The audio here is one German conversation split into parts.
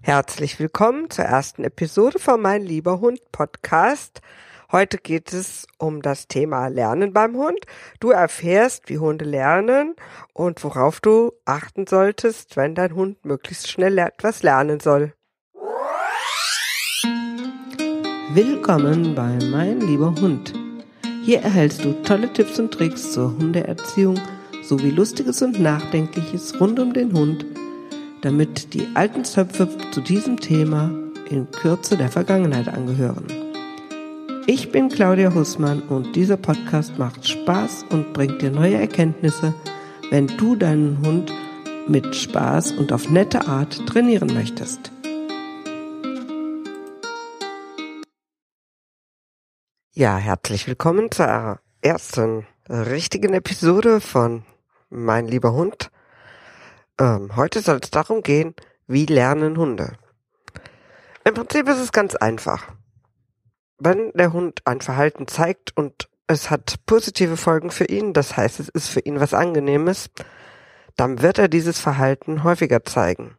Herzlich willkommen zur ersten Episode von Mein lieber Hund Podcast. Heute geht es um das Thema Lernen beim Hund. Du erfährst, wie Hunde lernen und worauf du achten solltest, wenn dein Hund möglichst schnell etwas lernen soll. Willkommen bei Mein lieber Hund. Hier erhältst du tolle Tipps und Tricks zur Hundeerziehung sowie Lustiges und Nachdenkliches rund um den Hund damit die alten Zöpfe zu diesem Thema in Kürze der Vergangenheit angehören. Ich bin Claudia Hussmann und dieser Podcast macht Spaß und bringt dir neue Erkenntnisse, wenn du deinen Hund mit Spaß und auf nette Art trainieren möchtest. Ja, herzlich willkommen zur ersten richtigen Episode von Mein lieber Hund. Ähm, heute soll es darum gehen, wie lernen Hunde. Im Prinzip ist es ganz einfach. Wenn der Hund ein Verhalten zeigt und es hat positive Folgen für ihn, das heißt, es ist für ihn was Angenehmes, dann wird er dieses Verhalten häufiger zeigen.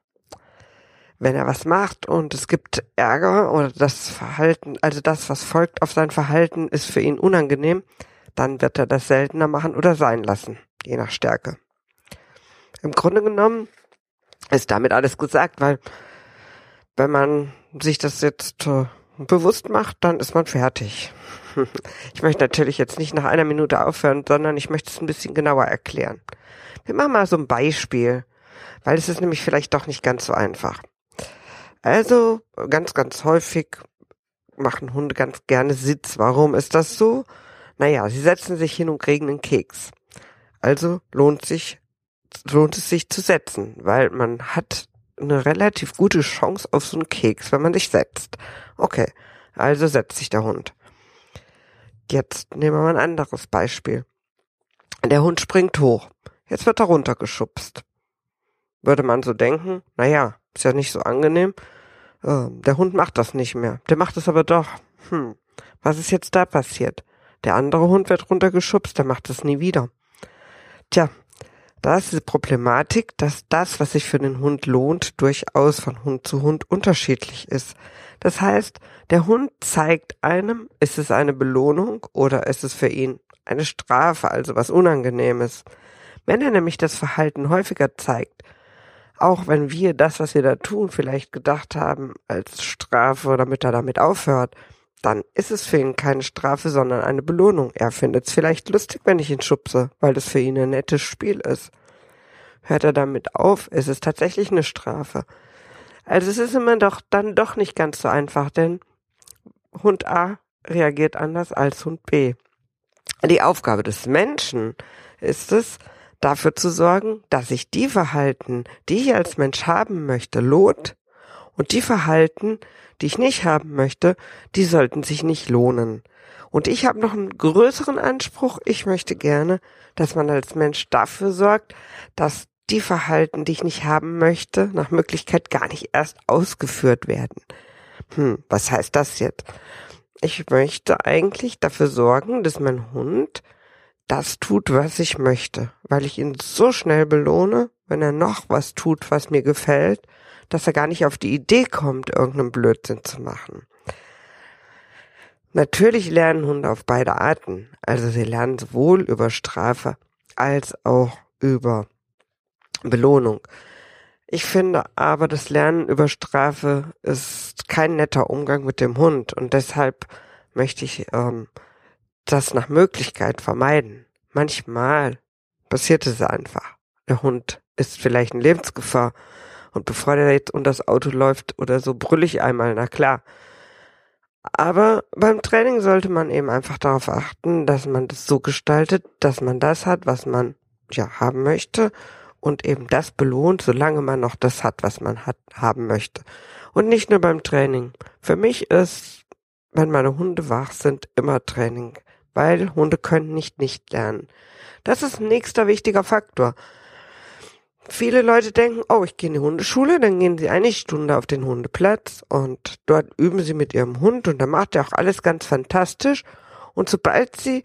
Wenn er was macht und es gibt Ärger oder das Verhalten, also das, was folgt auf sein Verhalten, ist für ihn unangenehm, dann wird er das seltener machen oder sein lassen, je nach Stärke. Im Grunde genommen ist damit alles gesagt, weil wenn man sich das jetzt äh, bewusst macht, dann ist man fertig. Ich möchte natürlich jetzt nicht nach einer Minute aufhören, sondern ich möchte es ein bisschen genauer erklären. Wir machen mal so ein Beispiel, weil es ist nämlich vielleicht doch nicht ganz so einfach. Also ganz, ganz häufig machen Hunde ganz gerne Sitz. Warum ist das so? Naja, sie setzen sich hin und kriegen einen Keks. Also lohnt sich lohnt es sich zu setzen, weil man hat eine relativ gute Chance auf so einen Keks, wenn man sich setzt. Okay, also setzt sich der Hund. Jetzt nehmen wir mal ein anderes Beispiel. Der Hund springt hoch. Jetzt wird er runtergeschubst. Würde man so denken, naja, ist ja nicht so angenehm. Äh, der Hund macht das nicht mehr. Der macht es aber doch. Hm, was ist jetzt da passiert? Der andere Hund wird runtergeschubst, der macht es nie wieder. Tja, da ist die Problematik, dass das, was sich für den Hund lohnt, durchaus von Hund zu Hund unterschiedlich ist. Das heißt, der Hund zeigt einem, ist es eine Belohnung oder ist es für ihn eine Strafe, also was Unangenehmes. Wenn er nämlich das Verhalten häufiger zeigt, auch wenn wir das, was wir da tun, vielleicht gedacht haben als Strafe, damit er damit aufhört, dann ist es für ihn keine Strafe, sondern eine Belohnung. Er findet es vielleicht lustig, wenn ich ihn schubse, weil das für ihn ein nettes Spiel ist. Hört er damit auf, ist es tatsächlich eine Strafe. Also es ist immer doch dann doch nicht ganz so einfach, denn Hund A reagiert anders als Hund B. Die Aufgabe des Menschen ist es, dafür zu sorgen, dass sich die Verhalten, die ich als Mensch haben möchte, lohnt und die Verhalten, die ich nicht haben möchte, die sollten sich nicht lohnen. Und ich habe noch einen größeren Anspruch. Ich möchte gerne, dass man als Mensch dafür sorgt, dass die Verhalten, die ich nicht haben möchte, nach Möglichkeit gar nicht erst ausgeführt werden. Hm, was heißt das jetzt? Ich möchte eigentlich dafür sorgen, dass mein Hund das tut, was ich möchte, weil ich ihn so schnell belohne, wenn er noch was tut, was mir gefällt, dass er gar nicht auf die Idee kommt, irgendeinen Blödsinn zu machen. Natürlich lernen Hunde auf beide Arten. Also sie lernen sowohl über Strafe als auch über Belohnung. Ich finde aber, das Lernen über Strafe ist kein netter Umgang mit dem Hund und deshalb möchte ich ähm, das nach Möglichkeit vermeiden. Manchmal passiert es einfach. Der Hund ist vielleicht in Lebensgefahr und bevor der jetzt unter das Auto läuft oder so, brüll ich einmal, na klar. Aber beim Training sollte man eben einfach darauf achten, dass man das so gestaltet, dass man das hat, was man ja haben möchte und eben das belohnt, solange man noch das hat, was man hat, haben möchte. Und nicht nur beim Training. Für mich ist, wenn meine Hunde wach sind, immer Training, weil Hunde können nicht nicht lernen. Das ist ein nächster wichtiger Faktor. Viele Leute denken, oh, ich gehe in die Hundeschule, dann gehen sie eine Stunde auf den Hundeplatz und dort üben sie mit ihrem Hund und dann macht er auch alles ganz fantastisch. Und sobald sie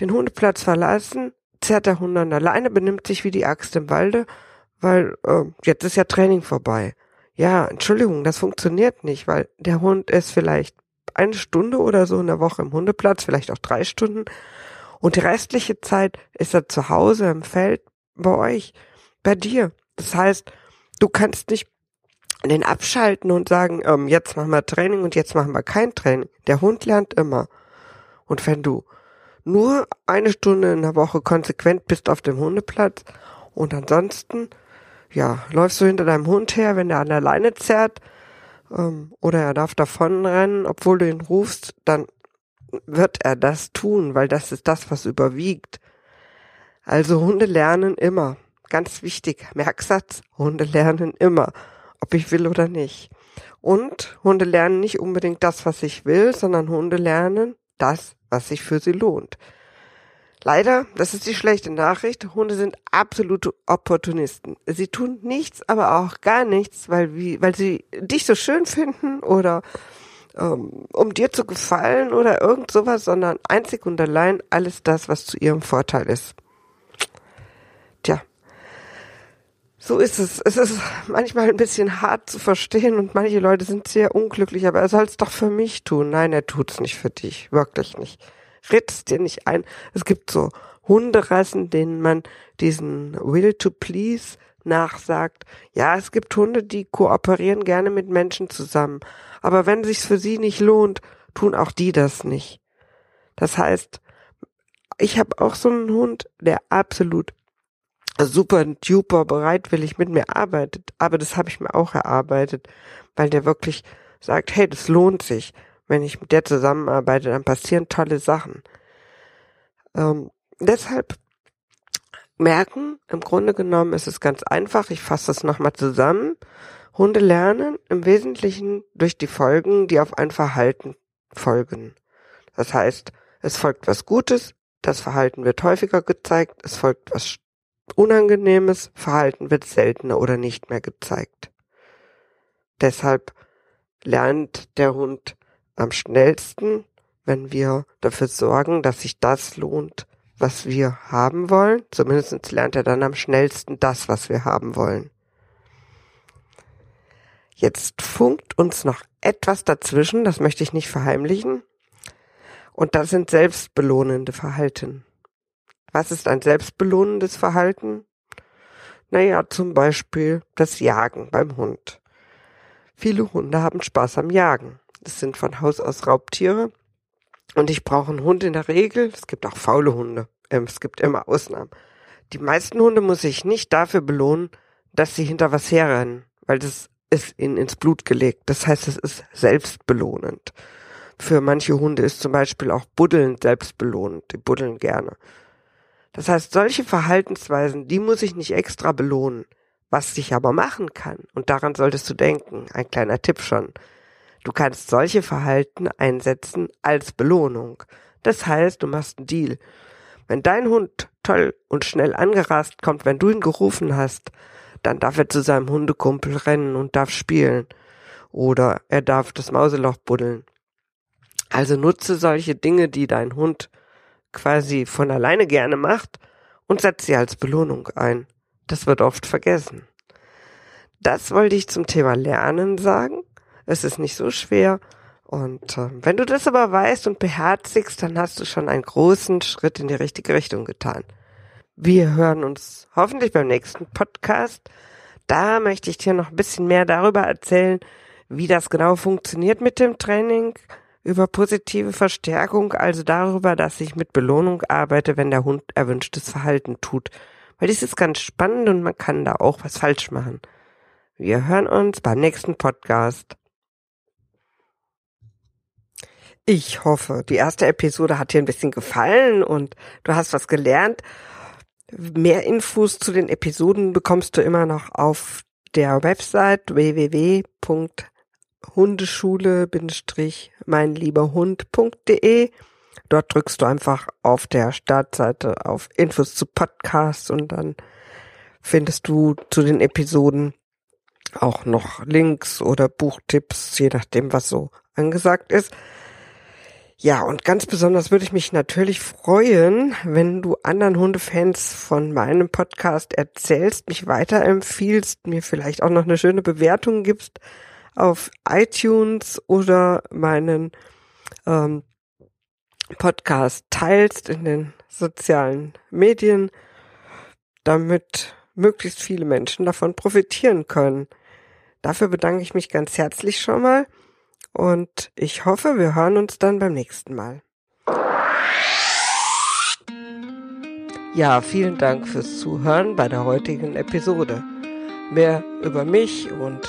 den Hundeplatz verlassen, zerrt der Hund an alleine, benimmt sich wie die Axt im Walde, weil äh, jetzt ist ja Training vorbei. ja, Entschuldigung, das funktioniert nicht, weil der Hund ist vielleicht eine Stunde oder so in der Woche im Hundeplatz, vielleicht auch drei Stunden. Und die restliche Zeit ist er zu Hause im Feld bei euch, bei dir. Das heißt, du kannst nicht den abschalten und sagen, ähm, jetzt machen wir Training und jetzt machen wir kein Training. Der Hund lernt immer. Und wenn du nur eine Stunde in der Woche konsequent bist auf dem Hundeplatz und ansonsten, ja, läufst du hinter deinem Hund her, wenn der an der Leine zerrt, ähm, oder er darf davonrennen, obwohl du ihn rufst, dann wird er das tun, weil das ist das, was überwiegt. Also Hunde lernen immer. Ganz wichtig, Merksatz, Hunde lernen immer, ob ich will oder nicht. Und Hunde lernen nicht unbedingt das, was ich will, sondern Hunde lernen das, was sich für sie lohnt. Leider, das ist die schlechte Nachricht, Hunde sind absolute Opportunisten. Sie tun nichts, aber auch gar nichts, weil, wie, weil sie dich so schön finden oder ähm, um dir zu gefallen oder irgend sowas, sondern einzig und allein alles das, was zu ihrem Vorteil ist. Tja, so ist es. Es ist manchmal ein bisschen hart zu verstehen und manche Leute sind sehr unglücklich, aber er soll es doch für mich tun. Nein, er tut es nicht für dich. Wirklich nicht. Ritz dir nicht ein. Es gibt so Hunderassen, denen man diesen Will to Please nachsagt. Ja, es gibt Hunde, die kooperieren gerne mit Menschen zusammen. Aber wenn sich's für sie nicht lohnt, tun auch die das nicht. Das heißt, ich habe auch so einen Hund, der absolut super duper bereitwillig mit mir arbeitet, aber das habe ich mir auch erarbeitet, weil der wirklich sagt, hey, das lohnt sich. Wenn ich mit der zusammenarbeite, dann passieren tolle Sachen. Ähm, deshalb merken, im Grunde genommen ist es ganz einfach, ich fasse das nochmal zusammen. Hunde lernen im Wesentlichen durch die Folgen, die auf ein Verhalten folgen. Das heißt, es folgt was Gutes, das Verhalten wird häufiger gezeigt, es folgt was Unangenehmes Verhalten wird seltener oder nicht mehr gezeigt. Deshalb lernt der Hund am schnellsten, wenn wir dafür sorgen, dass sich das lohnt, was wir haben wollen. Zumindest lernt er dann am schnellsten das, was wir haben wollen. Jetzt funkt uns noch etwas dazwischen, das möchte ich nicht verheimlichen. Und das sind selbstbelohnende Verhalten. Was ist ein selbstbelohnendes Verhalten? Naja, zum Beispiel das Jagen beim Hund. Viele Hunde haben Spaß am Jagen. Das sind von Haus aus Raubtiere. Und ich brauche einen Hund in der Regel. Es gibt auch faule Hunde. Ähm, es gibt immer Ausnahmen. Die meisten Hunde muss ich nicht dafür belohnen, dass sie hinter was herrennen, weil das ist ihnen ins Blut gelegt. Das heißt, es ist selbstbelohnend. Für manche Hunde ist zum Beispiel auch Buddeln selbstbelohnend. Die buddeln gerne. Das heißt, solche Verhaltensweisen, die muss ich nicht extra belohnen. Was ich aber machen kann, und daran solltest du denken, ein kleiner Tipp schon. Du kannst solche Verhalten einsetzen als Belohnung. Das heißt, du machst einen Deal. Wenn dein Hund toll und schnell angerast kommt, wenn du ihn gerufen hast, dann darf er zu seinem Hundekumpel rennen und darf spielen. Oder er darf das Mauseloch buddeln. Also nutze solche Dinge, die dein Hund quasi von alleine gerne macht und setzt sie als Belohnung ein. Das wird oft vergessen. Das wollte ich zum Thema Lernen sagen. Es ist nicht so schwer. Und äh, wenn du das aber weißt und beherzigst, dann hast du schon einen großen Schritt in die richtige Richtung getan. Wir hören uns hoffentlich beim nächsten Podcast. Da möchte ich dir noch ein bisschen mehr darüber erzählen, wie das genau funktioniert mit dem Training, über positive Verstärkung, also darüber, dass ich mit Belohnung arbeite, wenn der Hund erwünschtes Verhalten tut. Weil das ist ganz spannend und man kann da auch was falsch machen. Wir hören uns beim nächsten Podcast. Ich hoffe, die erste Episode hat dir ein bisschen gefallen und du hast was gelernt. Mehr Infos zu den Episoden bekommst du immer noch auf der Website www hundeschule-meinlieberhund.de. Dort drückst du einfach auf der Startseite auf Infos zu Podcasts und dann findest du zu den Episoden auch noch Links oder Buchtipps, je nachdem, was so angesagt ist. Ja, und ganz besonders würde ich mich natürlich freuen, wenn du anderen Hundefans von meinem Podcast erzählst, mich weiterempfiehlst, mir vielleicht auch noch eine schöne Bewertung gibst auf iTunes oder meinen ähm, Podcast teilst in den sozialen Medien, damit möglichst viele Menschen davon profitieren können. Dafür bedanke ich mich ganz herzlich schon mal und ich hoffe, wir hören uns dann beim nächsten Mal. Ja, vielen Dank fürs Zuhören bei der heutigen Episode. Mehr über mich und